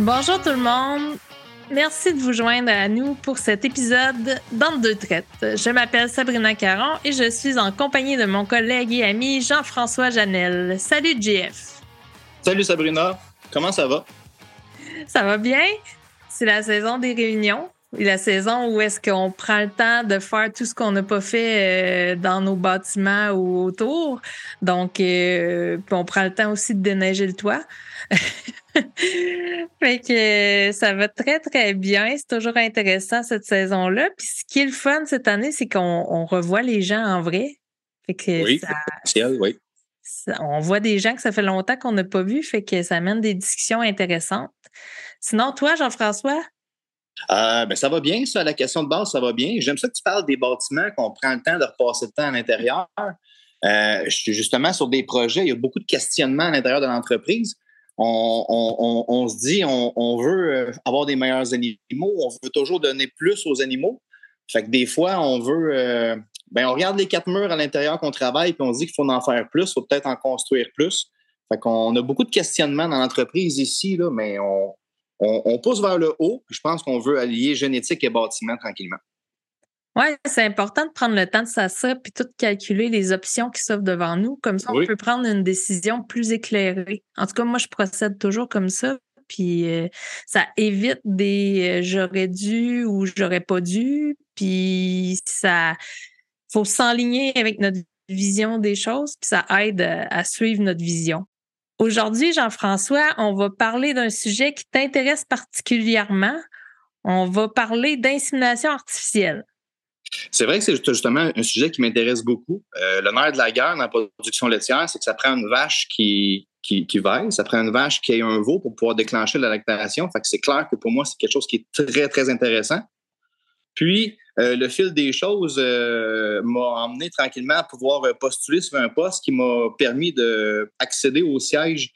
Bonjour tout le monde. Merci de vous joindre à nous pour cet épisode dans deux traites. Je m'appelle Sabrina Caron et je suis en compagnie de mon collègue et ami Jean-François Janel. Salut JF. Salut Sabrina, comment ça va? Ça va bien? C'est la saison des réunions. La saison où est-ce qu'on prend le temps de faire tout ce qu'on n'a pas fait euh, dans nos bâtiments ou autour. Donc, euh, on prend le temps aussi de déneiger le toit. fait que euh, ça va très, très bien. C'est toujours intéressant cette saison-là. Puis ce qui est le fun cette année, c'est qu'on revoit les gens en vrai. Fait que oui, oui. on voit des gens que ça fait longtemps qu'on n'a pas vu, fait que ça amène des discussions intéressantes. Sinon, toi, Jean-François? Euh, ben, ça va bien, ça, la question de base, ça va bien. J'aime ça que tu parles des bâtiments, qu'on prend le temps de repasser le temps à l'intérieur. Euh, je suis justement sur des projets, il y a beaucoup de questionnements à l'intérieur de l'entreprise. On, se dit, on, veut euh, avoir des meilleurs animaux, on veut toujours donner plus aux animaux. Fait que des fois, on veut, ben, on regarde les quatre murs à l'intérieur qu'on travaille, puis on se dit qu'il faut en faire plus, il faut peut-être en construire plus. Fait qu'on a beaucoup de questionnements dans l'entreprise ici, mais on, on, pousse vers le haut. Je pense qu'on veut allier génétique et bâtiment tranquillement. Oui, c'est important de prendre le temps de s'asseoir puis tout calculer les options qui s'offrent devant nous. Comme ça, on peut prendre une décision plus éclairée. En tout cas, moi, je procède toujours comme ça. Puis euh, ça évite des euh, j'aurais dû ou j'aurais pas dû. Puis ça faut s'enligner avec notre vision des choses, puis ça aide à suivre notre vision. Aujourd'hui, Jean-François, on va parler d'un sujet qui t'intéresse particulièrement. On va parler d'insémination artificielle. C'est vrai que c'est justement un sujet qui m'intéresse beaucoup. Euh, le de la guerre dans la production laitière, c'est que ça prend une vache qui, qui, qui veille, ça prend une vache qui ait un veau pour pouvoir déclencher la lactation. Fait que c'est clair que pour moi, c'est quelque chose qui est très, très intéressant. Puis, euh, le fil des choses euh, m'a emmené tranquillement à pouvoir euh, postuler sur un poste qui m'a permis d'accéder au siège,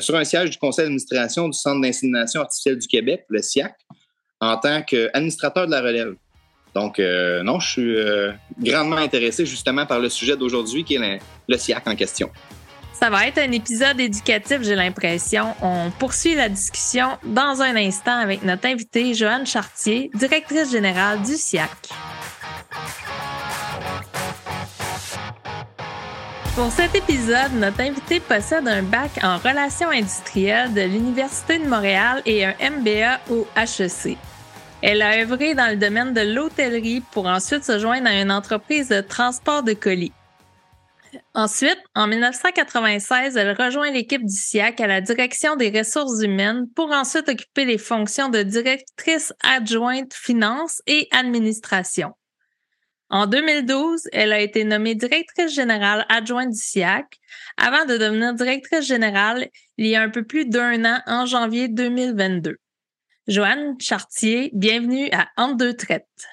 sur un siège du conseil d'administration du Centre d'insémination artificielle du Québec, le SIAC, en tant qu'administrateur de la relève. Donc, non, je suis grandement intéressé justement par le sujet d'aujourd'hui qui est le SIAC en question. Ça va être un épisode éducatif, j'ai l'impression. On poursuit la discussion dans un instant avec notre invitée Joanne Chartier, directrice générale du SIAC. Pour cet épisode, notre invitée possède un bac en relations industrielles de l'Université de Montréal et un MBA au HEC. Elle a œuvré dans le domaine de l'hôtellerie pour ensuite se joindre à une entreprise de transport de colis. Ensuite, en 1996, elle rejoint l'équipe du SIAC à la direction des ressources humaines pour ensuite occuper les fonctions de directrice adjointe finance et administration. En 2012, elle a été nommée directrice générale adjointe du SIAC avant de devenir directrice générale il y a un peu plus d'un an en janvier 2022. Joanne Chartier, bienvenue à Entre deux traites.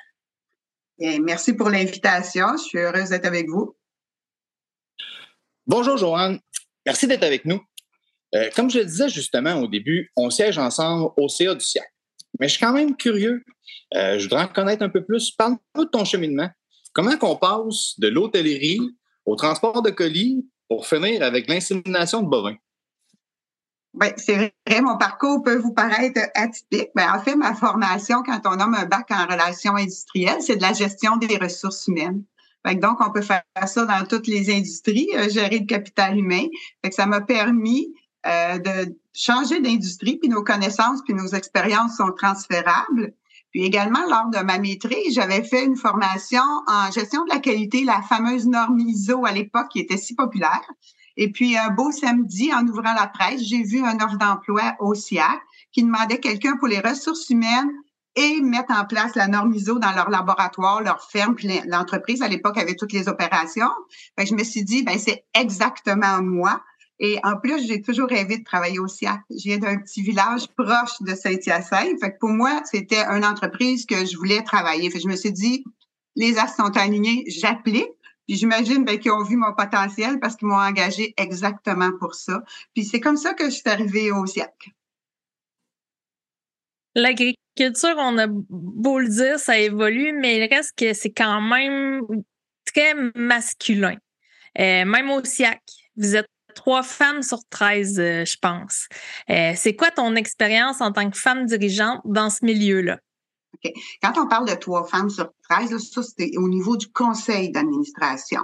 merci pour l'invitation. Je suis heureuse d'être avec vous. Bonjour Joanne, merci d'être avec nous. Euh, comme je le disais justement au début, on siège ensemble au CA du siècle. Mais je suis quand même curieux. Euh, je voudrais en connaître un peu plus. Parle-nous de ton cheminement. Comment qu'on passe de l'hôtellerie au transport de colis pour finir avec l'insémination de bovins? Ben, c'est vrai, mon parcours peut vous paraître atypique. mais en fait, ma formation, quand on nomme un bac en relations industrielles, c'est de la gestion des ressources humaines donc, on peut faire ça dans toutes les industries, euh, gérer le capital humain. Fait que ça m'a permis euh, de changer d'industrie, puis nos connaissances, puis nos expériences sont transférables. Puis également, lors de ma maîtrise, j'avais fait une formation en gestion de la qualité, la fameuse norme ISO à l'époque qui était si populaire. Et puis, un beau samedi, en ouvrant la presse, j'ai vu un offre d'emploi au SIAC qui demandait quelqu'un pour les ressources humaines et mettre en place la norme ISO dans leur laboratoire, leur ferme. Puis l'entreprise, à l'époque, avait toutes les opérations. Fait je me suis dit, ben c'est exactement moi. Et en plus, j'ai toujours rêvé de travailler au SIAC. Je viens d'un petit village proche de Saint-Hyacinthe. Que pour moi, c'était une entreprise que je voulais travailler. Fait je me suis dit, les as sont alignés, j'applique. Puis j'imagine ben, qu'ils ont vu mon potentiel parce qu'ils m'ont engagé exactement pour ça. Puis c'est comme ça que je suis arrivée au SIAC. Culture, on a beau le dire, ça évolue, mais il reste que c'est quand même très masculin. Euh, même au SIAC, vous êtes trois femmes sur 13, je pense. c'est quoi ton expérience en tant que femme dirigeante dans ce milieu-là? Quand on parle de trois femmes sur 13, ça, c'est au niveau du conseil d'administration.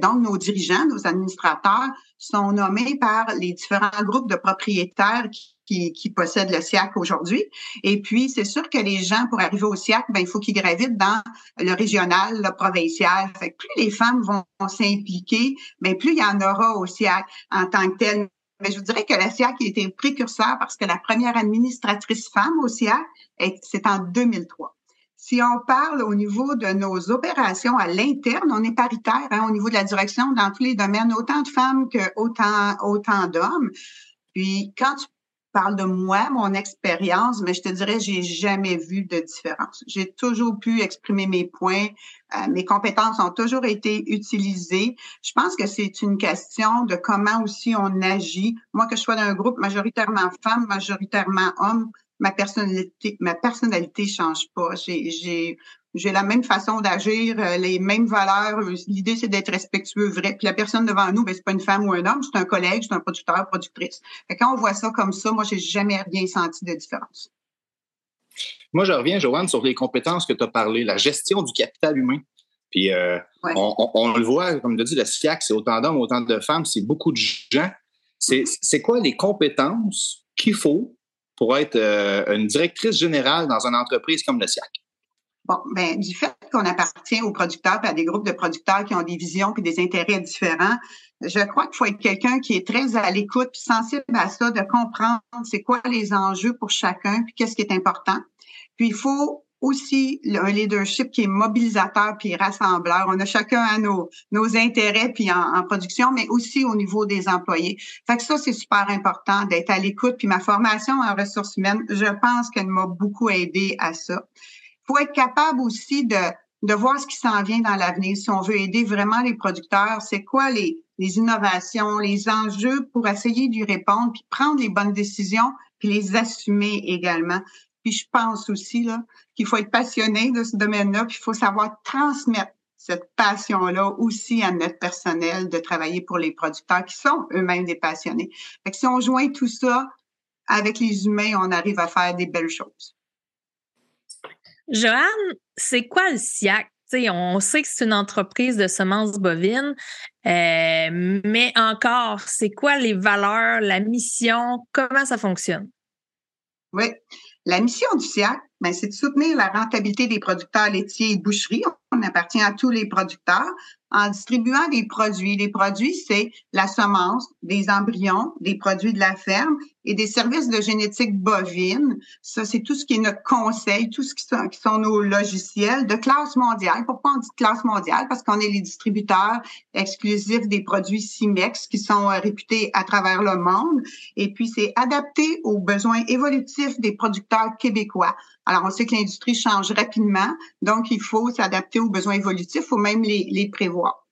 donc, nos dirigeants, nos administrateurs sont nommés par les différents groupes de propriétaires qui, qui, possèdent le SIAC aujourd'hui. Et puis, c'est sûr que les gens, pour arriver au SIAC, ben, il faut qu'ils gravitent dans le régional, le provincial. Fait que plus les femmes vont s'impliquer, ben, plus il y en aura au SIAC en tant que tel. Mais je vous dirais que la SIAC a été précurseur parce que la première administratrice femme au SIAC, c'est en 2003. Si on parle au niveau de nos opérations à l'interne, on est paritaire hein, au niveau de la direction dans tous les domaines, autant de femmes que autant, autant d'hommes. Puis quand tu parles de moi, mon expérience, mais je te dirais, j'ai jamais vu de différence. J'ai toujours pu exprimer mes points, euh, mes compétences ont toujours été utilisées. Je pense que c'est une question de comment aussi on agit. Moi, que je sois dans un groupe majoritairement femmes, majoritairement hommes, ma personnalité, ma personnalité change pas. J'ai, j'ai, la même façon d'agir, euh, les mêmes valeurs. L'idée, c'est d'être respectueux, vrai. Puis la personne devant nous, ben, c'est pas une femme ou un homme, c'est un collègue, c'est un producteur, productrice. Fait quand on voit ça comme ça, moi, j'ai jamais rien senti de différence. Moi, je reviens, Joanne, sur les compétences que tu as parlé, la gestion du capital humain. Puis euh, on, le voit, comme tu dit, le SIAC, c'est autant d'hommes, autant de femmes, c'est beaucoup de gens. C'est, c'est quoi les compétences qu'il faut pour être euh, une directrice générale dans une entreprise comme le SIAC? Bon, ben, du fait qu'on appartient aux producteurs et à des groupes de producteurs qui ont des visions et des intérêts différents, je crois qu'il faut être quelqu'un qui est très à l'écoute puis sensible à ça, de comprendre c'est quoi les enjeux pour chacun puis qu'est-ce qui est important. Puis il faut aussi un leadership qui est mobilisateur puis rassembleur. On a chacun à nos, nos intérêts puis en, production, mais aussi au niveau des employés. Fait que ça, c'est super important d'être à l'écoute. Puis ma formation en ressources humaines, je pense qu'elle m'a beaucoup aidé à ça. Faut être capable aussi de, de voir ce qui s'en vient dans l'avenir. Si on veut aider vraiment les producteurs, c'est quoi les, les innovations, les enjeux pour essayer d'y répondre, puis prendre les bonnes décisions, puis les assumer également. Puis je pense aussi là qu'il faut être passionné de ce domaine-là, puis il faut savoir transmettre cette passion-là aussi à notre personnel de travailler pour les producteurs qui sont eux-mêmes des passionnés. Fait que si on joint tout ça avec les humains, on arrive à faire des belles choses. Joanne, c'est quoi le SIAC? on sait que c'est une entreprise de semences bovines, euh, mais encore, c'est quoi les valeurs, la mission, comment ça fonctionne? Oui. La mission du SIAC, ben, c'est de soutenir la rentabilité des producteurs laitiers et boucheries. On appartient à tous les producteurs en distribuant des produits. Les produits, c'est la semence, des embryons, des produits de la ferme et des services de génétique bovine. Ça, c'est tout ce qui est notre conseil, tout ce qui sont, qui sont nos logiciels de classe mondiale. Pourquoi on dit classe mondiale? Parce qu'on est les distributeurs exclusifs des produits CIMEX qui sont euh, réputés à travers le monde. Et puis, c'est adapté aux besoins évolutifs des producteurs québécois. Alors, on sait que l'industrie change rapidement, donc il faut s'adapter aux besoins évolutifs, il faut même les, les prévoir.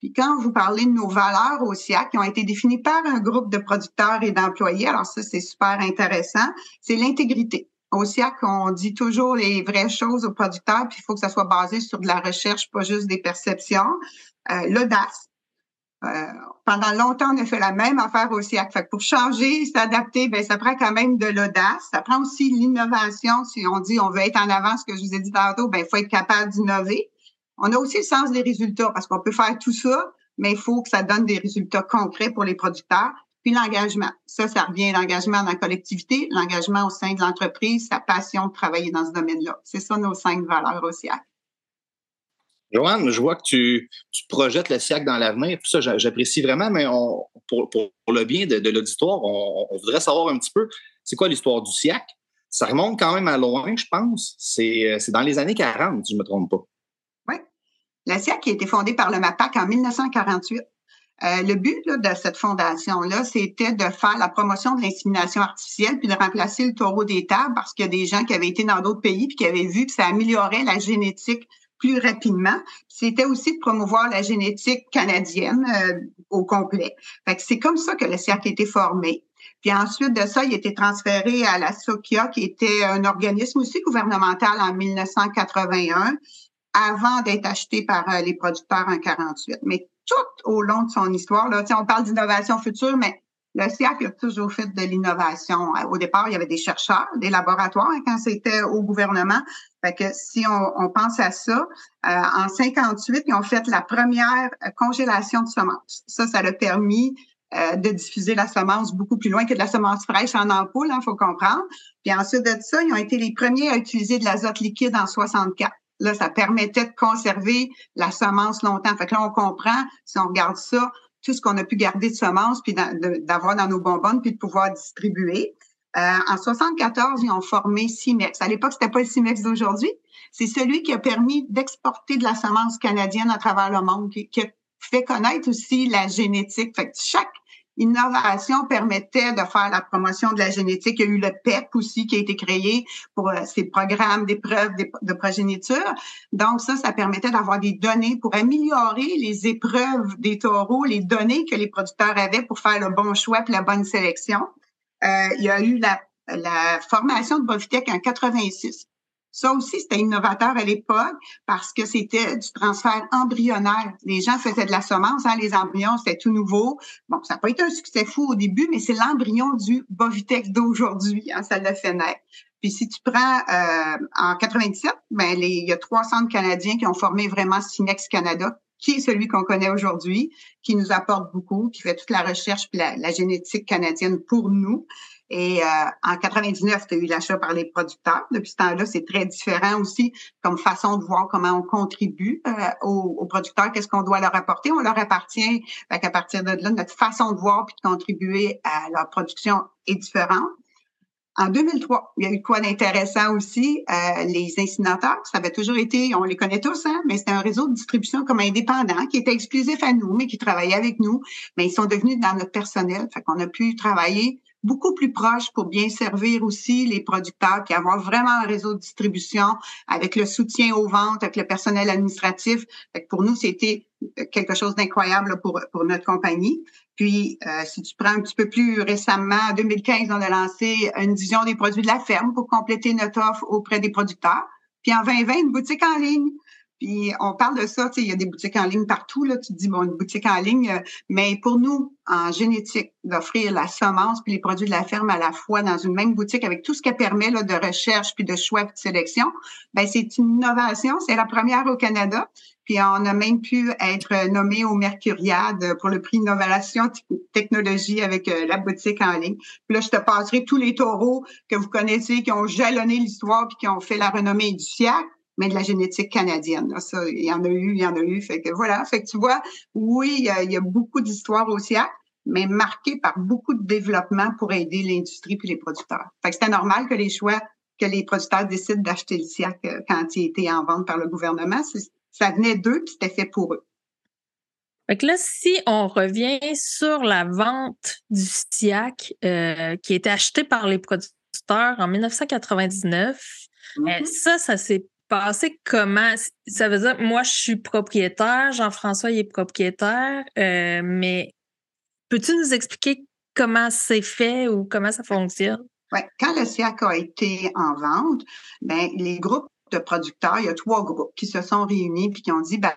Puis quand vous parlez de nos valeurs au SIAC qui ont été définies par un groupe de producteurs et d'employés, alors ça, c'est super intéressant, c'est l'intégrité. Au SIAC, on dit toujours les vraies choses aux producteurs, puis il faut que ça soit basé sur de la recherche, pas juste des perceptions. Euh, L'audace, euh, pendant longtemps, on a fait la même affaire au SIAC. Fait pour changer, s'adapter, ben ça prend quand même de l'audace. Ça prend aussi l'innovation. Si on dit on veut être en avant, ce que je vous ai dit tantôt, ben il faut être capable d'innover. On a aussi le sens des résultats parce qu'on peut faire tout ça, mais il faut que ça donne des résultats concrets pour les producteurs. Puis l'engagement. Ça, ça revient l'engagement dans la collectivité, l'engagement au sein de l'entreprise, sa passion de travailler dans ce domaine-là. C'est ça nos cinq valeurs au SIAC. Joanne, je vois que tu, projettes le SIAC dans l'avenir. Tout ça, j'apprécie vraiment, mais pour, le bien de, l'auditoire, on, voudrait savoir un petit peu, c'est quoi l'histoire du SIAC? Ça remonte quand même à loin, je pense. C'est dans les années 40, si je ne me trompe pas. Oui. La SIAC a été fondée par le MAPAC en 1948. Euh, le but de cette fondation-là, c'était de faire la promotion de l'insémination artificielle puis de remplacer le taureau des tables parce qu'il y a des gens qui avaient été dans d'autres pays puis qui avaient vu que ça améliorait la génétique plus rapidement. C'était aussi de promouvoir la génétique canadienne euh, au complet. Fait c'est comme ça que le cercle a été formé. Puis ensuite de ça, il a été transféré à la SOCIA, qui était un organisme aussi gouvernemental en 1981, avant d'être acheté par euh, les producteurs en 48. Mais tout au long de son histoire. Là. on parle d'innovation future, mais le SIAC a toujours fait de l'innovation. Au départ, il y avait des chercheurs, des laboratoires hein, quand c'était au gouvernement. Fait que si on, pense à ça, euh, en 58, ils ont fait la première congélation de semences. Ça, ça a permis euh, de diffuser la semence beaucoup plus loin que de la semence fraîche en ampoule, il hein, faut comprendre. Puis ensuite de ça, ils ont été les premiers à utiliser de l'azote liquide en 64. Là, ça permettait de conserver la semence longtemps. Fait que là, on comprend, si on regarde ça, tout ce qu'on a pu garder de semences, puis d'avoir dans nos bonbonnes, puis de pouvoir distribuer. Euh, en 74, ils ont formé CIMEX. À l'époque, c'était pas le CIMEX d'aujourd'hui. C'est celui qui a permis d'exporter de la semence canadienne à travers le monde, qui, a fait connaître aussi la génétique. Fait que chaque innovation permettait de faire la promotion de la génétique. Il y a eu le PEP e aussi qui a été créé pour euh, ces programmes d'épreuves de progéniture. Donc ça, ça permettait d'avoir des données pour améliorer les épreuves des taureaux, les données que les producteurs avaient pour faire le bon choix et la bonne sélection. Euh, il y a eu la, la formation de Bovitech en 86. Ça aussi, c'était innovateur à l'époque parce que c'était du transfert embryonnaire. Les gens faisaient de la semence, hein, les embryons, c'était tout nouveau. Bon, ça n'a pas été un succès fou au début, mais c'est l'embryon du Bovitex d'aujourd'hui, hein, ça l'a fait naître. Puis si tu prends euh, en 97, ben les, il y a 300 Canadiens qui ont formé vraiment Cinex Canada, qui est celui qu'on connaît aujourd'hui, qui nous apporte beaucoup, qui fait toute la recherche et la, la génétique canadienne pour nous. Et euh, en 99, tu as eu l'achat par les producteurs. Depuis ce temps-là, c'est très différent aussi comme façon de voir comment on contribue euh, aux, producteurs, qu'est-ce qu'on doit leur apporter. On leur appartient. Fait qu'à partir de là, notre façon de voir puis de contribuer à leur production est différente. En 2003, il y a eu quoi d'intéressant aussi? Euh, les incinérateurs, ça avait toujours été, on les connaît tous, hein, mais c'était un réseau de distribution comme indépendant qui était exclusif à nous, mais qui travaillait avec nous. Mais ils sont devenus dans notre personnel. Fait qu'on a pu travailler beaucoup plus proche pour bien servir aussi les producteurs, puis avoir vraiment un réseau de distribution avec le soutien aux ventes, avec le personnel administratif. pour nous, c'était quelque chose d'incroyable pour, notre compagnie. Puis, euh, si tu prends un petit peu plus récemment, en 2015, on a lancé une division des produits de la ferme pour compléter notre offre auprès des producteurs. Puis en 2020, une boutique en ligne puis on parle de ça, tu sais, il y a des boutiques en ligne partout, là, tu te dis, bon, une boutique en ligne, euh, mais pour nous, en génétique, d'offrir la semence puis les produits de la ferme à la fois dans une même boutique avec tout ce qu'elle permet là, de recherche puis de choix de sélection, ben c'est une innovation, c'est la première au Canada. Puis on a même pu être nommé au Mercuriade pour le prix Innovation Technologie avec euh, la boutique en ligne. Puis là, je te passerai tous les taureaux que vous connaissez, qui ont jalonné l'histoire puis qui ont fait la renommée du siècle mais de la génétique canadienne. Là, ça, il y en a eu, il y en a eu. Fait que voilà. Fait que tu vois, oui, il y a, beaucoup d'histoires au SIAC, mais marquées par beaucoup de développement pour aider l'industrie puis les producteurs. Fait que c'était normal que les choix, que les producteurs décident d'acheter le SIAC euh, quand il était en vente par le gouvernement. Ça venait d'eux puis c'était fait pour eux. Fait que là, si on revient sur la vente du SIAC euh, qui a été acheté par les producteurs en 1999, euh, mm-hmm. ça, ça s'est passé comment? Ça veut dire, moi, je suis propriétaire, Jean-François, il est propriétaire, euh, mais peux-tu nous expliquer comment c'est fait ou comment ça fonctionne? Oui, quand le SIAC a été en vente, ben, les groupes de producteurs, il y a trois groupes qui se sont réunis puis qui ont dit, ben,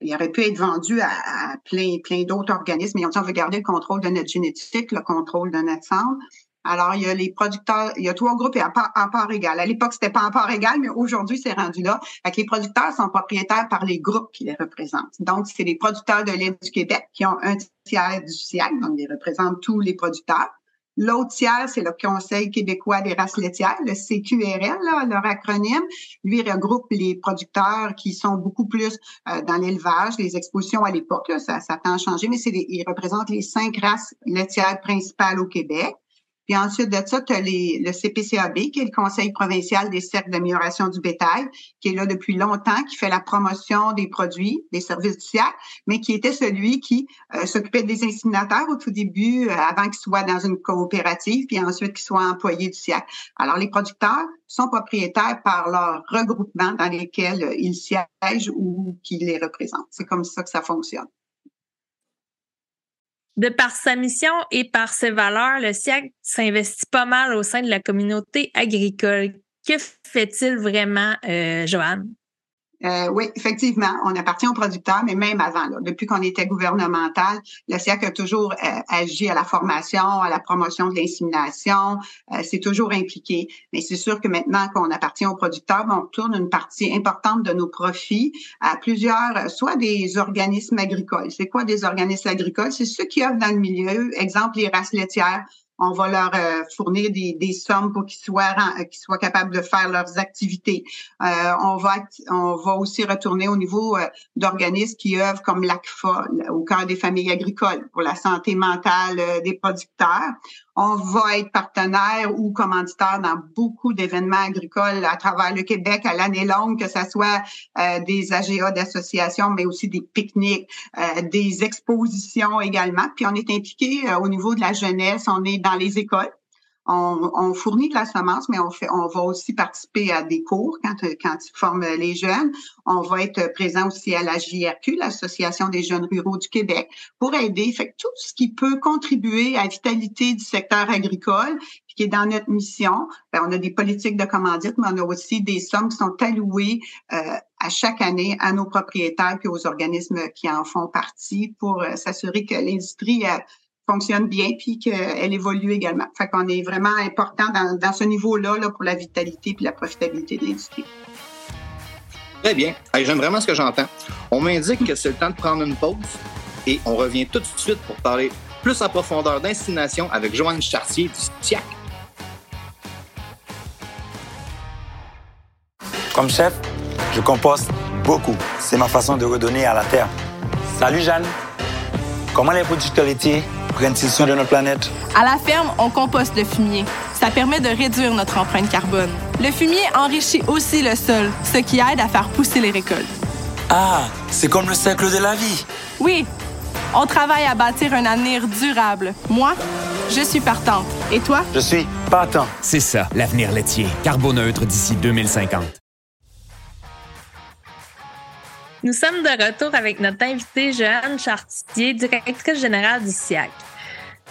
il aurait pu être vendu à, plein, plein d'autres organismes, mais ils ont dit, on veut garder le contrôle de notre génétique, le contrôle de notre centre. Alors, il y a les producteurs, il y a trois groupes et en part, égale. À l'époque, c'était pas en part égale, mais aujourd'hui, c'est rendu là. Fait les producteurs sont propriétaires par les groupes qui les représentent. Donc, c'est les producteurs de lait du Québec qui ont un tiers du siècle, donc ils représentent tous les producteurs. L'autre tiers, c'est le Conseil québécois des races laitières, le CQRL, leur acronyme. Lui regroupe les producteurs qui sont beaucoup plus euh, dans l'élevage, les expositions à l'époque, ça, ça tend à changer, mais c'est il représente les cinq races laitières principales au Québec. Puis ensuite de ça, tu as le CPCAB, qui est le Conseil provincial des cercles d'amélioration du bétail, qui est là depuis longtemps, qui fait la promotion des produits, des services du siècle, mais qui était celui qui euh, s'occupait des inséminateurs au tout début, euh, avant qu'ils soient dans une coopérative, puis ensuite qu'ils soient employés du siècle. Alors, les producteurs sont propriétaires par leur regroupement dans lesquels euh, ils siègent ou qui les représentent. C'est comme ça que ça fonctionne. De par sa mission et par ses valeurs, le SIAC s'investit pas mal au sein de la communauté agricole. Que fait-il vraiment, euh, Joanne? Euh, oui, effectivement, on appartient aux producteurs, mais même avant, depuis qu'on était gouvernemental, le SIAC a toujours euh, agi à la formation, à la promotion de l'insémination, euh, c'est toujours impliqué. Mais c'est sûr que maintenant qu'on appartient aux producteurs, on tourne une partie importante de nos profits à plusieurs, soit des organismes agricoles. C'est quoi des organismes agricoles? C'est ceux qui offrent dans le milieu, exemple les races laitières, on va leur euh, fournir des, sommes pour qu'ils soient euh, qu'ils soient capables de faire leurs activités. Euh, on va on va aussi retourner au niveau d'organismes qui œuvrent comme l'ACFA au cœur des familles agricoles pour la santé mentale des producteurs. On va être partenaire ou commanditaire dans beaucoup d'événements agricoles à travers le Québec à l'année longue, que ce soit euh, des AGA d'associations, mais aussi des pique-niques, euh, des expositions également. Puis on est impliqué euh, au niveau de la jeunesse, on est dans les écoles. On, fournit de la semence, mais on on va aussi participer à des cours quand, quand ils forment les jeunes. On va être présent aussi à la JRQ, l'Association des jeunes ruraux du Québec, pour aider. Fait tout ce qui peut contribuer à la vitalité du secteur agricole, qui est dans notre mission. Ben, on a des politiques de commandite, mais on a aussi des sommes qui sont allouées euh, à chaque année à nos propriétaires et aux organismes qui en font partie pour euh, s'assurer que l'industrie euh, fonctionne bien puis qu'elle évolue également. Fait qu'on est vraiment important dans, dans ce niveau-là là, pour la vitalité puis la profitabilité de l'industrie. Très bien. J'aime vraiment ce que j'entends. On m'indique que c'est le temps de prendre une pause et on revient tout de suite pour parler plus en profondeur d'insémination avec Joanne Chartier du SIAC. Comme chef, je composte beaucoup. C'est ma façon de redonner à la terre. Salut Jeanne. Comment les producteurs laitiers prennent soin de notre planète? À la ferme, on composte le fumier. Ça permet de réduire notre empreinte carbone. Le fumier enrichit aussi le sol, ce qui aide à faire pousser les récoltes. Ah, c'est comme le cercle de la vie. Oui, on travaille à bâtir un avenir durable. Moi, je suis partante. Et toi? Je suis partant. C'est ça, l'avenir laitier. Carboneutre d'ici 2050. Nous sommes de retour avec notre invitée Joanne Chartier, directrice générale du SIAC.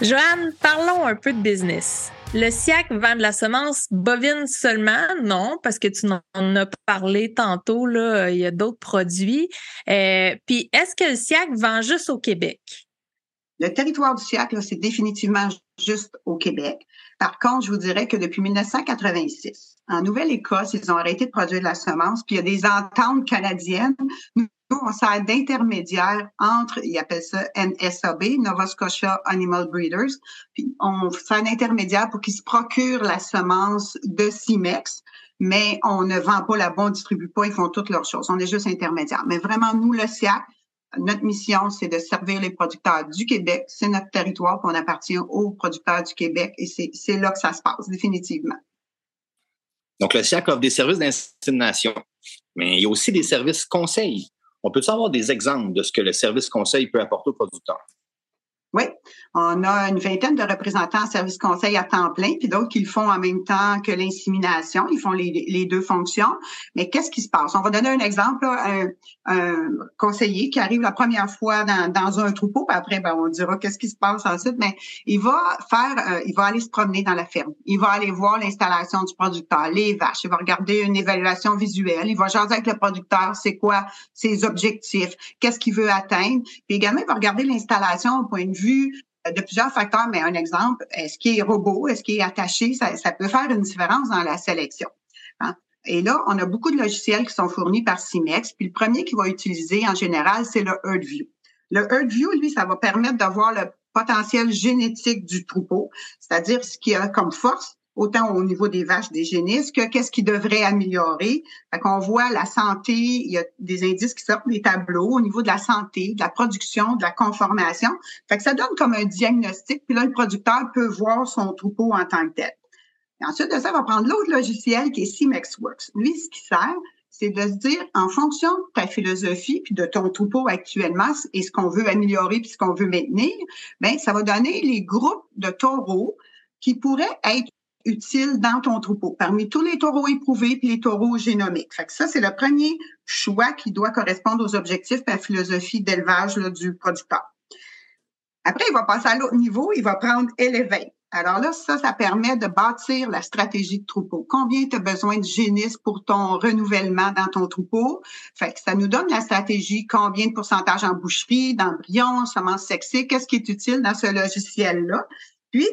Joanne, parlons un peu de business. Le SIAC vend de la semence bovine seulement? Non, parce que tu en as parlé tantôt, là, il y a d'autres produits. Euh, puis, est-ce que le SIAC vend juste au Québec? Le territoire du SIAC, c'est définitivement juste au Québec. Par contre, je vous dirais que depuis 1986, en Nouvelle-Écosse, ils ont arrêté de produire de la semence, puis il y a des ententes canadiennes. On sert d'intermédiaire entre, ils appellent ça NSAB, Nova Scotia Animal Breeders, puis on sert d'intermédiaire pour qu'ils se procurent la semence de Cimex, mais on ne vend pas la bonne, on distribue pas, ils font toutes leurs choses. On est juste intermédiaire. Mais vraiment, nous, le SIAC, notre mission, c'est de servir les producteurs du Québec. C'est notre territoire, qu'on appartient aux producteurs du Québec et c'est là que ça se passe, définitivement. Donc, le SIAC offre des services d'insémination, mais il y a aussi des services conseils. On peut avoir des exemples de ce que le service conseil peut apporter aux producteurs? Oui, on a une vingtaine de représentants en service conseil à temps plein, puis d'autres qui le font en même temps que l'insémination. Ils font les, deux fonctions. Mais qu'est-ce qui se passe? On va donner un exemple. un, conseiller qui arrive la première fois dans, un troupeau, puis après, ben, on dira qu'est-ce qui se passe ensuite, mais il va faire, euh, il va aller se promener dans la ferme. Il va aller voir l'installation du producteur, les vaches. Il va regarder une évaluation visuelle. Il va jaser avec le producteur, c'est quoi ses objectifs, qu'est-ce qu'il veut atteindre. Puis également, il va regarder l'installation au point de vue de plusieurs facteurs, mais un exemple, est-ce qu'il est robot, est-ce qu'il est attaché, ça, peut faire une différence dans la sélection. Hein? Et là, on a beaucoup de logiciels qui sont fournis par CIMEX, puis le premier qu'il va utiliser en général, c'est le EarthView. Le EarthView, lui, ça va permettre d'avoir le potentiel génétique du troupeau, c'est-à-dire ce qu'il a comme force, autant au niveau des vaches, des génisses, que qu'est-ce qui devrait améliorer. Fait qu'on voit la santé, il y a des indices qui sortent des tableaux au niveau de la santé, de la production, de la conformation. Ça donne comme un diagnostic, puis là, le producteur peut voir son troupeau en tant que tel. Ensuite de ça, on va prendre l'autre logiciel qui est CMEXWorks. Lui, ce qui sert, c'est de se dire, en fonction de ta philosophie puis de ton troupeau actuellement et ce qu'on veut améliorer puis ce qu'on veut maintenir, ben ça va donner les groupes de taureaux qui pourraient être utile dans ton troupeau, parmi tous les taureaux éprouvés puis les taureaux génomiques. Fait que ça, c'est le premier choix qui doit correspondre aux objectifs et à la philosophie d'élevage du producteur. Après, il va passer à l'autre niveau, il va prendre Elevate. Alors là, ça, ça permet de bâtir la stratégie de troupeau. Combien tu as besoin de génisses pour ton renouvellement dans ton troupeau? Fait que ça nous donne la stratégie, combien de pourcentage en boucherie, d'embryons, semences sexy, qu'est-ce qui est utile dans ce logiciel-là? Puis,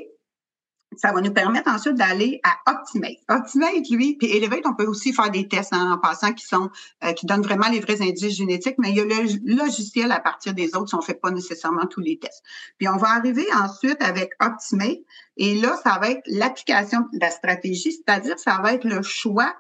ça va nous permettre ensuite d'aller à Optimate. Optimate, lui, puis Elevate, on peut aussi faire des tests en passant qui sont euh, qui donnent vraiment les vrais indices génétiques, mais il y a le logiciel à partir des autres si on fait pas nécessairement tous les tests. Puis on va arriver ensuite avec Optimate, et là, ça va être l'application de la stratégie, c'est-à-dire ça va être le choix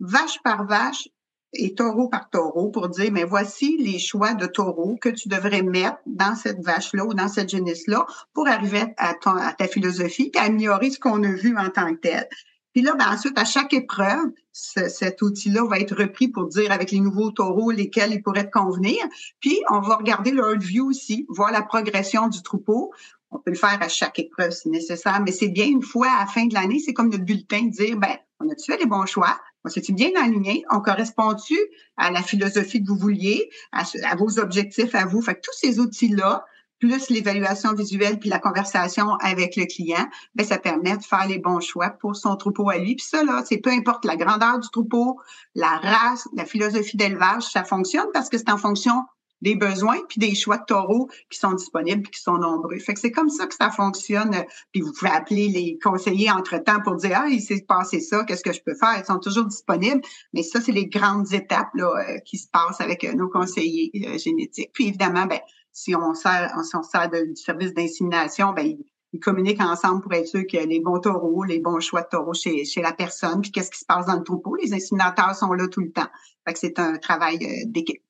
vache par vache et taureau par taureau pour dire, mais voici les choix de taureau que tu devrais mettre dans cette vache-là ou dans cette jeunesse-là pour arriver à ta philosophie et améliorer ce qu'on a vu en tant que tel. Puis là, ben ensuite, à chaque épreuve, cet outil-là va être repris pour dire avec les nouveaux taureaux lesquels ils pourraient te convenir. Puis, on va regarder leur view aussi, voir la progression du troupeau. On peut le faire à chaque épreuve si nécessaire, mais c'est bien une fois à la fin de l'année, c'est comme notre bulletin de dire, ben, on a-tu fait les bons choix? On s'est-tu bien aligné? On correspond-tu à la philosophie que vous vouliez, à, vos objectifs à vous? Fait que tous ces outils-là, plus l'évaluation visuelle puis la conversation avec le client, ben ça permet de faire les bons choix pour son troupeau à lui. Puis ça, là, c'est peu importe la grandeur du troupeau, la race, la philosophie d'élevage, ça fonctionne parce que c'est en fonction des besoins puis des choix de taureaux qui sont disponibles qui sont nombreux. Fait que c'est comme ça que ça fonctionne. Puis vous pouvez appeler les conseillers entre-temps pour dire ah il s'est passé ça, qu'est-ce que je peux faire? Ils sont toujours disponibles, mais ça c'est les grandes étapes là, euh, qui se passent avec euh, nos conseillers euh, génétiques. Puis évidemment ben si on sert si on sert du service d'insémination, ben ils, communiquent ensemble pour être sûr qu'il y a les bons taureaux, les bons choix de taureaux chez, chez la personne, puis qu'est-ce qui se passe dans le troupeau? Les inséminateurs sont là tout le temps. Fait que c'est un travail d'équipe.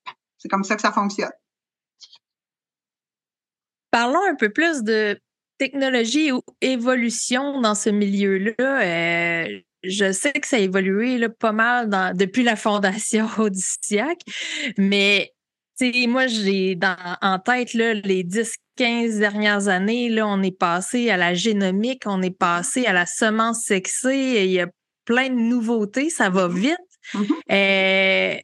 C'est comme ça que ça fonctionne. Parlons un peu plus de technologie ou évolution dans ce milieu-là. Euh, je sais que ça a évolué là, pas mal depuis la fondation Odysseac, mais moi, j'ai en tête là, les 10-15 dernières années, là, on est passé à la génomique, on est passé à la semence sexée, il y a plein de nouveautés, ça va mm-hmm. vite. Mm-hmm. Euh,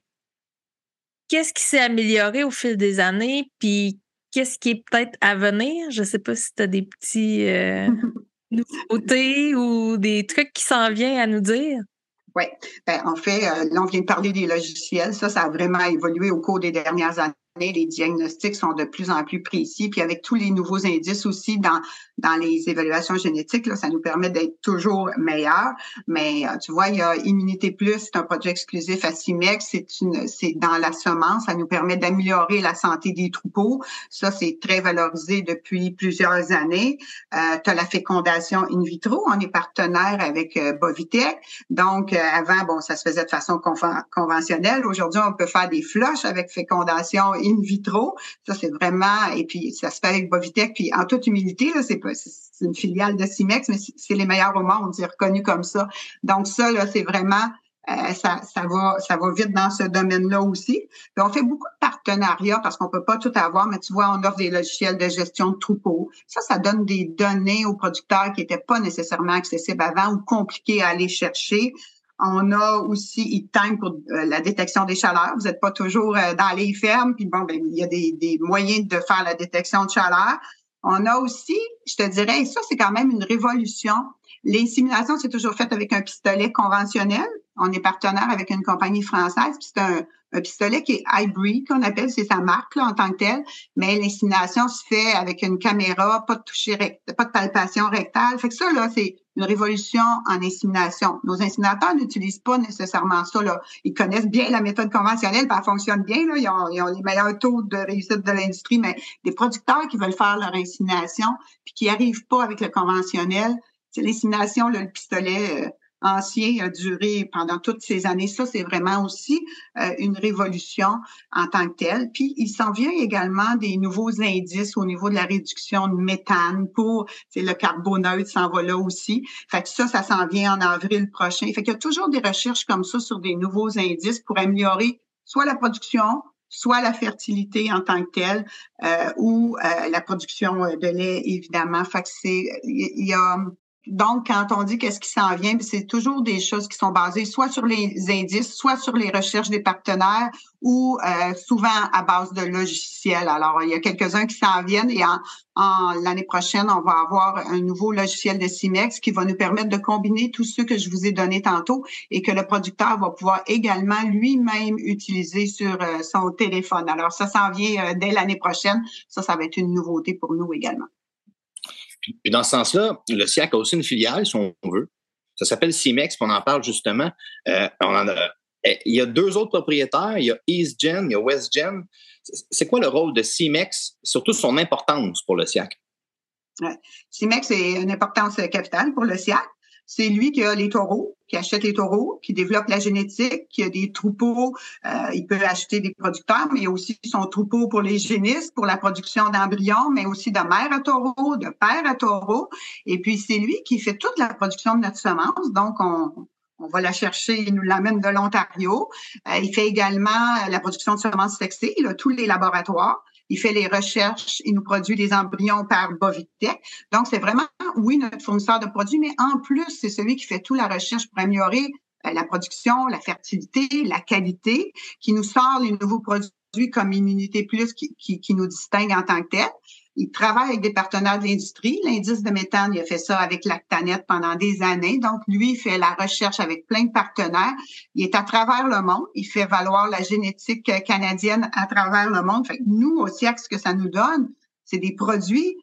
qu'est-ce qui s'est amélioré au fil des années, puis qu'est-ce qui est peut-être à venir? Je ne sais pas si tu as des petits euh, nouveautés ou des trucs qui s'en viennent à nous dire. Oui, ben, en fait, euh, là, on vient de parler des logiciels. Ça, ça a vraiment évolué au cours des dernières années les diagnostics sont de plus en plus précis. Puis avec tous les nouveaux indices aussi dans, dans les évaluations génétiques, ça nous permet d'être toujours meilleurs. Mais euh, tu vois, il y a Immunité Plus, c'est un produit exclusif à CIMEX, c'est une c'est dans la semence, ça nous permet d'améliorer la santé des troupeaux. Ça, c'est très valorisé depuis plusieurs années. Euh, tu as la fécondation in vitro, on est partenaire avec euh, Bovitech. Donc, euh, avant, bon, ça se faisait de façon conventionnelle. Aujourd'hui, on peut faire des flushs avec fécondation vitro. Ça, c'est vraiment, et puis ça se fait avec Bovitech. Puis en toute humilité, là, c'est, une filiale de Cimex, mais c'est les meilleurs au monde, c'est reconnu comme ça. Donc ça, là, c'est vraiment euh, ça, ça, va, ça va vite dans ce domaine-là aussi. On fait beaucoup de partenariats parce qu'on peut pas tout avoir, mais tu vois, on offre des logiciels de gestion de troupeaux. Ça, ça donne des données aux producteurs qui étaient pas nécessairement accessibles avant ou compliqués à aller chercher. On a aussi e-time pour euh, la détection des chaleurs. Vous n'êtes pas toujours euh, dans les fermes, puis bon, ben, il y a des, des, moyens de faire la détection de chaleur. On a aussi, je te dirais, et ça, c'est quand même une révolution. Les simulations, c'est toujours fait avec un pistolet conventionnel. On est partenaire avec une compagnie française, puis c'est un, un pistolet qui est hybrid, qu'on appelle, c'est sa marque là, en tant que telle, mais l'insémination se fait avec une caméra, pas de toucher pas de palpation rectale. Fait que ça, là, c'est une révolution en insémination. Nos inséminateurs n'utilisent pas nécessairement ça. Là. Ils connaissent bien la méthode conventionnelle, puis elle fonctionne bien. Là. Ils, ont, ils ont les meilleurs taux de réussite de l'industrie, mais des producteurs qui veulent faire leur insémination, puis qui arrivent pas avec le conventionnel, c'est l'insémination, le pistolet. Euh, ancien a duré pendant toutes ces années. Ça, c'est vraiment aussi euh, une révolution en tant que telle. Puis, il s'en vient également des nouveaux indices au niveau de la réduction de méthane pour, c'est le carboneutre s'en va là aussi. Fait que ça, ça s'en vient en avril prochain. Fait qu'il y a toujours des recherches comme ça sur des nouveaux indices pour améliorer soit la production, soit la fertilité en tant que telle, euh, ou euh, la production de lait, évidemment. Fait que c'est, il y a Donc, quand on dit qu'est-ce qui s'en vient, c'est toujours des choses qui sont basées soit sur les indices, soit sur les recherches des partenaires ou euh, souvent à base de logiciels. Alors, il y a quelques-uns qui s'en viennent et en, l'année prochaine, on va avoir un nouveau logiciel de CIMEX qui va nous permettre de combiner tous ceux que je vous ai donnés tantôt et que le producteur va pouvoir également lui-même utiliser sur euh, son téléphone. Alors, ça s'en vient euh, dès l'année prochaine. Ça, ça va être une nouveauté pour nous également. Puis dans ce sens-là, le SIAC a aussi une filiale, si on veut. Ça s'appelle CIMEX, puis on en parle justement. Euh, on en a, eh, il y a deux autres propriétaires, il y a EastGen, il y a WestGen. C'est quoi le rôle de CIMEX, surtout son importance pour le SIAC? Ouais. CIMEX a une importance capitale pour le SIAC. C'est lui qui a les taureaux, qui achète les taureaux, qui développe la génétique, qui a des troupeaux. Euh, il peut acheter des producteurs, mais il a aussi son troupeau pour les génisses, pour la production d'embryons, mais aussi de mère à taureaux, de père à taureaux. Et puis, c'est lui qui fait toute la production de notre semence. Donc, on, va la chercher, il nous l'amène de l'Ontario. Euh, il fait également la production de semences sexées, tous les laboratoires il fait les recherches, il nous produit des embryons par Bovitech. Donc, c'est vraiment, oui, notre fournisseur de produits, mais en plus, c'est celui qui fait toute la recherche pour améliorer euh, la production, la fertilité, la qualité, qui nous sort les nouveaux produits comme Immunité Plus qui, nous distingue en tant que tel. Il travaille avec des partenaires de l'industrie. L'indice de méthane, il a fait ça avec Lactanet pendant des années. Donc, lui, il fait la recherche avec plein de partenaires. Il est à travers le monde. Il fait valoir la génétique canadienne à travers le monde. Fait nous, aussi, ce que ça nous donne, c'est des produits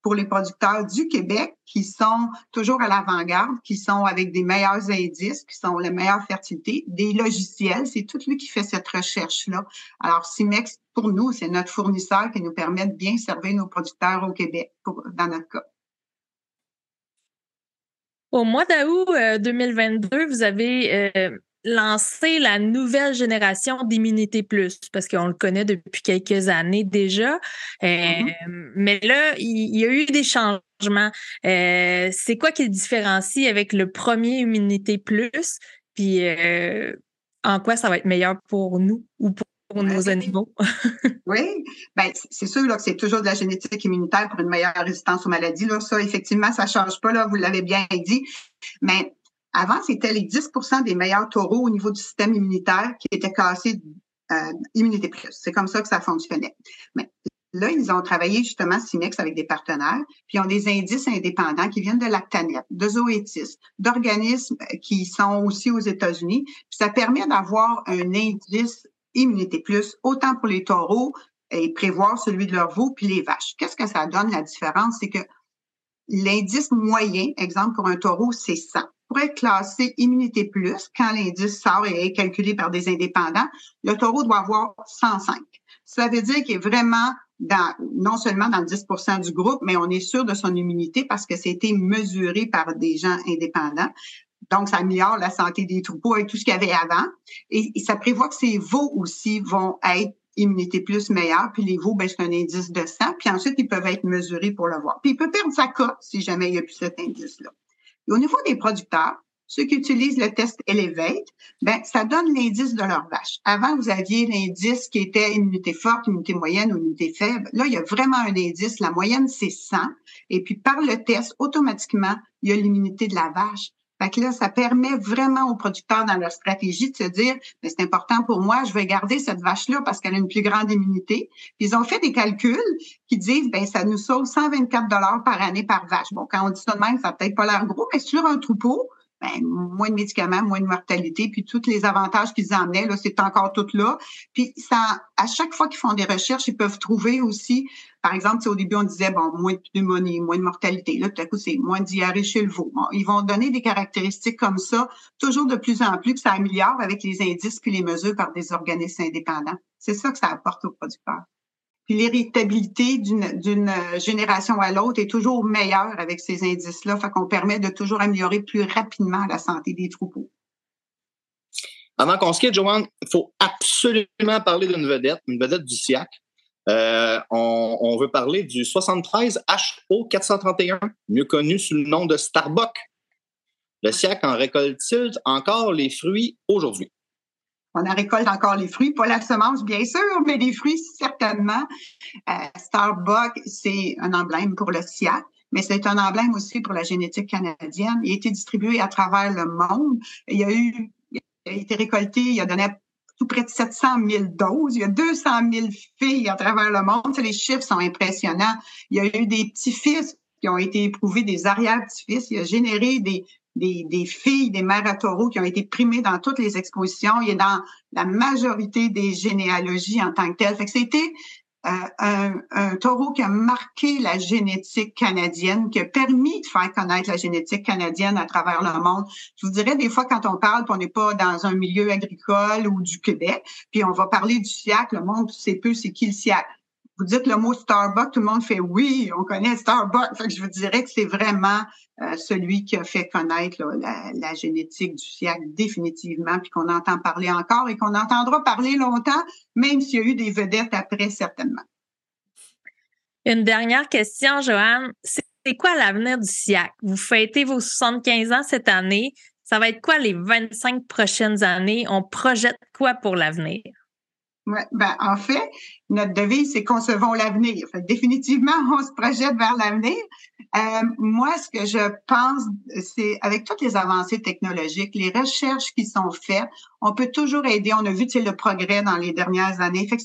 pour les producteurs du Québec qui sont toujours à l'avant-garde, qui sont avec des meilleurs indices, qui sont la meilleure fertilité, des logiciels. C'est tout lui qui fait cette recherche-là. Alors, CIMEX, pour nous, c'est notre fournisseur qui nous permet de bien servir nos producteurs au Québec, pour, dans notre cas. Au mois d'août 2022, euh, vous avez euh, lancer la nouvelle génération d'Immunité Plus, parce qu'on le connaît depuis quelques années déjà. Euh, mm-hmm. Mais là, il, y a eu des changements. Euh, c'est quoi qui le différencie avec le premier Immunité Plus? Puis en quoi ça va être meilleur pour nous ou pour nos animaux. oui, ben, c'est sûr là, que c'est toujours de la génétique immunitaire pour une meilleure résistance aux maladies. Là. Ça, effectivement, ça ne change pas, là, vous l'avez bien dit. Mais avant, c'était les 10% des meilleurs taureaux au niveau du système immunitaire qui étaient classés euh, immunité plus. C'est comme ça que ça fonctionnait. Mais là, ils ont travaillé justement Cimex avec des partenaires, puis ils ont des indices indépendants qui viennent de Lactanet, de Zoetis, d'organismes qui sont aussi aux États-Unis. Puis ça permet d'avoir un indice immunité plus, autant pour les taureaux et prévoir celui de leurs veaux puis les vaches. Qu'est-ce que ça donne la différence? C'est que l'indice moyen, exemple pour un taureau, c'est 100 pour être classé immunité plus, quand l'indice sort et est calculé par des indépendants, le taureau doit avoir 105. Ça veut dire qu'il est vraiment dans, non seulement dans le 10% du groupe, mais on est sûr de son immunité parce que c'était mesuré par des gens indépendants. Donc, ça améliore la santé des troupeaux et tout ce qu'il y avait avant. Et, ça prévoit que ces veaux aussi vont être immunité plus meilleure, puis les veaux, ben, c'est un indice de 100, puis ensuite, ils peuvent être mesurés pour le voir. Puis, il peut perdre sa cote si jamais il n'y a plus cet indice-là. Et au niveau des producteurs, ceux qui utilisent le test Elevate, ben, ça donne l'indice de leur vache. Avant, vous aviez l'indice qui était immunité forte, immunité moyenne ou immunité faible. Là, il y a vraiment un indice. La moyenne, c'est 100. Et puis, par le test, automatiquement, il y a l'immunité de la vache. Fait que là, ça permet vraiment aux producteurs dans leur stratégie de se dire, mais c'est important pour moi, je vais garder cette vache-là parce qu'elle a une plus grande immunité. Puis ils ont fait des calculs qui disent, ben ça nous sauve 124 dollars par année par vache. Bon, quand on dit ça de même, ça peut-être pas l'air gros, mais sur un troupeau, ben, moins de médicaments, moins de mortalité, puis tous les avantages qu'ils emmenaient, là, c'est encore tout là. Puis ça, à chaque fois qu'ils font des recherches, ils peuvent trouver aussi, par exemple, au début, on disait, bon, moins de pneumonie, moins de mortalité. Là, tout à coup, c'est moins de chez le veau. ils vont donner des caractéristiques comme ça, toujours de plus en plus, que ça améliore avec les indices puis les mesures par des organismes indépendants. C'est ça que ça apporte aux producteurs. Puis l'héritabilité d'une génération à l'autre est toujours meilleure avec ces indices-là. Fait qu'on permet de toujours améliorer plus rapidement la santé des troupeaux. Avant qu'on se quitte, Joanne, il faut absolument parler d'une vedette, une vedette du SIAC. Euh, on, veut parler du 73 HO 431, mieux connu sous le nom de Starbuck. Le SIAC en récolte-t-il encore les fruits aujourd'hui? On en récolte encore les fruits, pas la semence, bien sûr, mais les fruits, certainement. Euh, Starbucks, c'est un emblème pour le SIAC. mais c'est un emblème aussi pour la génétique canadienne. Il a été distribué à travers le monde. Il a eu, été récolté, il a donné tout près de 700 000 doses. Il y a 200 000 filles à travers le monde. les chiffres sont impressionnants. Il y a eu des petits-fils qui ont été éprouvés, des arrière-petits-fils. Il a généré des, des, filles, des mères à taureaux qui ont été primées dans toutes les expositions. Il est dans la majorité des généalogies en tant que telles. C'était euh, un, un, taureau qui a marqué la génétique canadienne, qui a permis de faire connaître la génétique canadienne à travers le monde. Je vous dirais, des fois, quand on parle, qu'on n'est pas dans un milieu agricole ou du Québec, puis on va parler du siècle, le monde sait peu c'est qui le siècle vous dites le mot Starbucks, tout le monde fait oui, on connaît Starbucks. Je vous dirais que c'est vraiment euh, celui qui a fait connaître la, génétique du siècle définitivement, puis qu'on entend parler encore et qu'on entendra parler longtemps, même s'il y a eu des vedettes après, certainement. Une dernière question, Joanne. C'est quoi l'avenir du siècle? Vous fêtez vos 75 ans cette année. Ça va être quoi les 25 prochaines années? On projette quoi pour l'avenir? Ouais, ben, en fait, notre devise, c'est concevons l'avenir. définitivement, on se projette vers l'avenir. Euh, moi, ce que je pense, c'est avec toutes les avancées technologiques, les recherches qui sont faites, on peut toujours aider. On a vu le progrès dans les dernières années. Fait que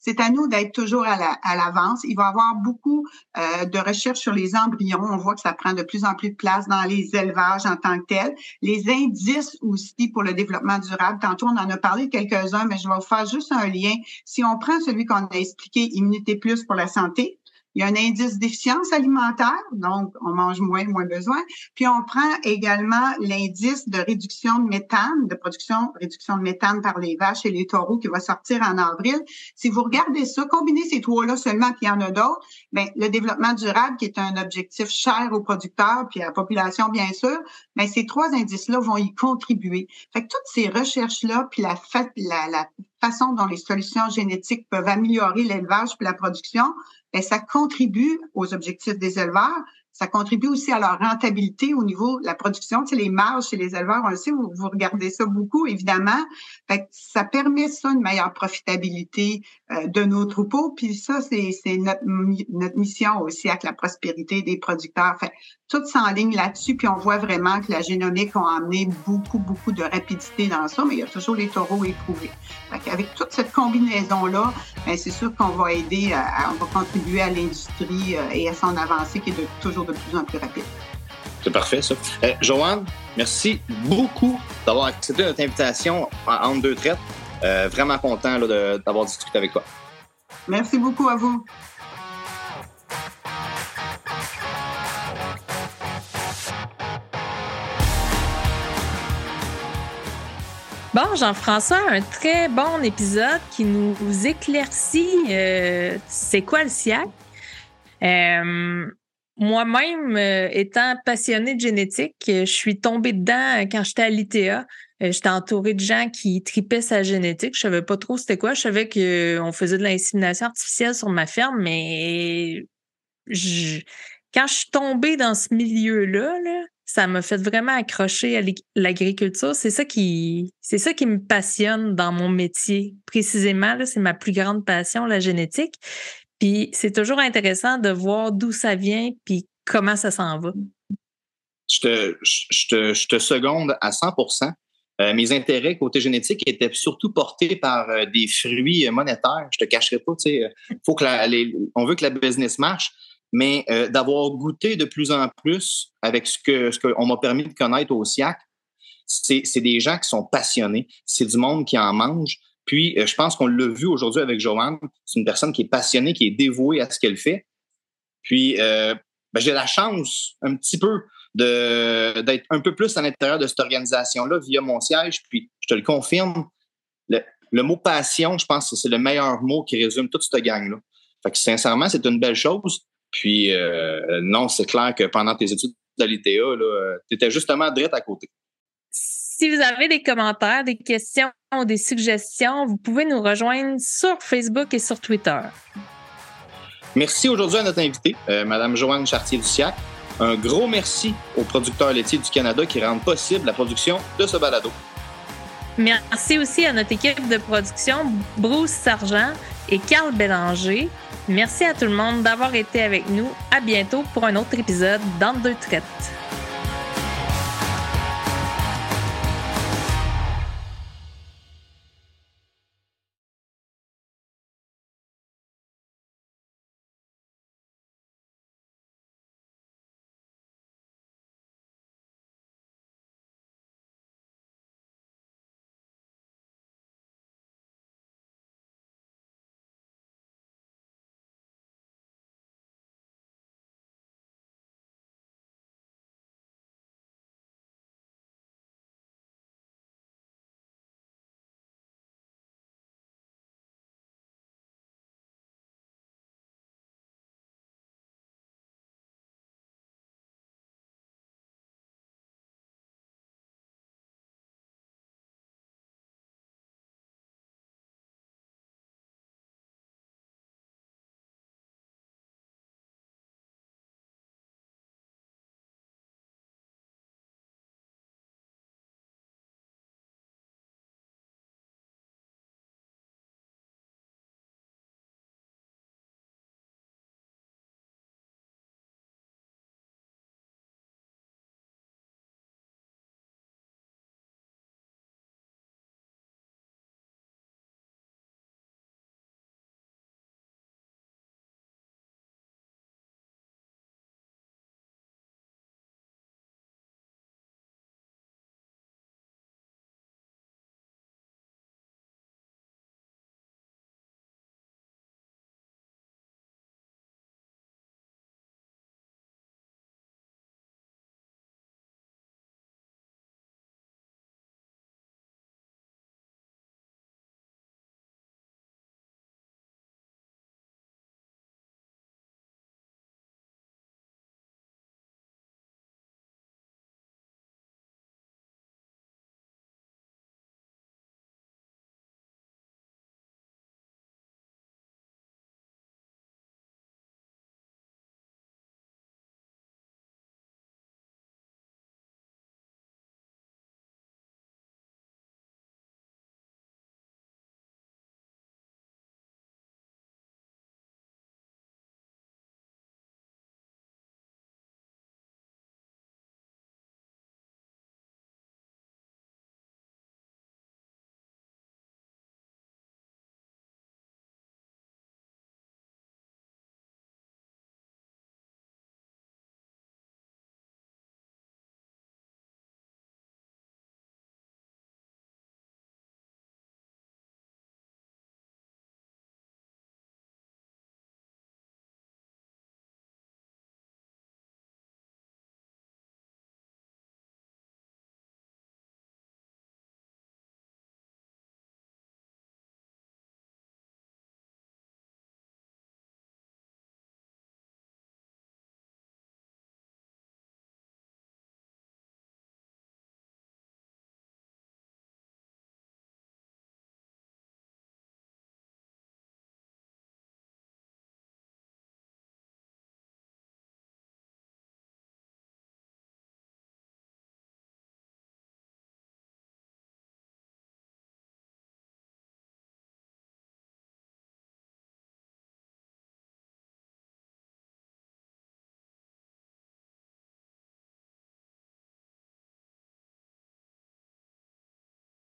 c'est à, nous d'être toujours à, l'avance. Il va y avoir beaucoup euh, de recherches sur les embryons. On voit que ça prend de plus en plus de place dans les élevages en tant que tel. Les indices aussi pour le développement durable. Tantôt, on en a parlé quelques-uns, mais je vais vous faire juste un lien. Si on prend celui qu'on a expliqué, Immunité Plus pour la santé, il y a un indice déficience alimentaire, donc on mange moins, moins besoin. Puis on prend également l'indice de réduction de méthane, de production, réduction de méthane par les vaches et les taureaux qui va sortir en avril. Si vous regardez ça, combinez ces trois-là seulement, puis il y en a d'autres, bien, le développement durable, qui est un objectif cher aux producteurs puis à la population, bien sûr, mais ben, ces trois indices-là vont y contribuer. Fait que toutes ces recherches-là, puis la, la, la façon dont les solutions génétiques peuvent améliorer l'élevage puis la production, ben, ça contribue aux objectifs des éleveurs, ça contribue aussi à leur rentabilité au niveau de la production. Tu sais, les marges chez les éleveurs, on vous, regardez ça beaucoup, évidemment. Ça permet ça, une meilleure profitabilité euh, de nos troupeaux. Puis ça, c'est notre, mission aussi avec la prospérité des producteurs. Tout s'enligne là-dessus, puis on voit vraiment que la génomique a amené beaucoup, beaucoup de rapidité dans ça, mais il y a toujours les taureaux éprouvés. Avec toute cette combinaison-là, ben, c'est sûr qu'on va aider, à, on va contribuer à l'industrie euh, et à son avancée qui est de, toujours de plus en plus rapide. C'est parfait, ça. Eh, Joanne, merci beaucoup d'avoir accepté notre invitation entre deux traites. Euh, vraiment content d'avoir discuté avec toi. Merci beaucoup à vous. Bon, Jean-François, un très bon épisode qui nous éclaircit euh, c'est quoi le SIAC. Euh, moi-même, euh, étant passionnée de génétique, je suis tombée dedans quand j'étais à l'ITA. J'étais entourée de gens qui tripaient sa génétique. Je savais pas trop c'était quoi. Je savais qu'on faisait de l'insémination artificielle sur ma ferme, mais quand je suis tombée dans ce milieu-là, là, ça m'a fait vraiment accrocher à l'agriculture. C'est ça qui, c'est ça qui me passionne dans mon métier. Précisément, c'est ma plus grande passion, la génétique. Puis c'est toujours intéressant de voir d'où ça vient puis comment ça s'en va. Je te, je, te, seconde à 100% euh, mes intérêts côté génétique étaient surtout portés par euh, des fruits monétaires. Je te cacherai pas, tu sais, faut que on veut que la business marche mais euh, d'avoir goûté de plus en plus avec ce que ce qu'on m'a permis de connaître au SIAC, c'est, des gens qui sont passionnés, c'est du monde qui en mange. Puis, euh, je pense qu'on l'a vu aujourd'hui avec Joanne, c'est une personne qui est passionnée, qui est dévouée à ce qu'elle fait. Puis, euh, ben, j'ai la chance un petit peu d'être un peu plus à l'intérieur de cette organisation-là via mon siège. Puis, je te le confirme, le, le mot passion, je pense que c'est le meilleur mot qui résume toute cette gang-là. Fait que sincèrement, c'est une belle chose. Puis, euh, non, c'est clair que pendant tes études de l'ITA, tu étais justement direct à côté. Si vous avez des commentaires, des questions ou des suggestions, vous pouvez nous rejoindre sur Facebook et sur Twitter. Merci aujourd'hui à notre invitée, euh, Mme Joanne Chartier-Duciac. Un gros merci aux producteurs laitiers du Canada qui rendent possible la production de ce balado. Merci aussi à notre équipe de production, Bruce Sargent et Carl Bélanger. Merci à tout le monde d'avoir été avec nous. À bientôt pour un autre épisode dans deux traites.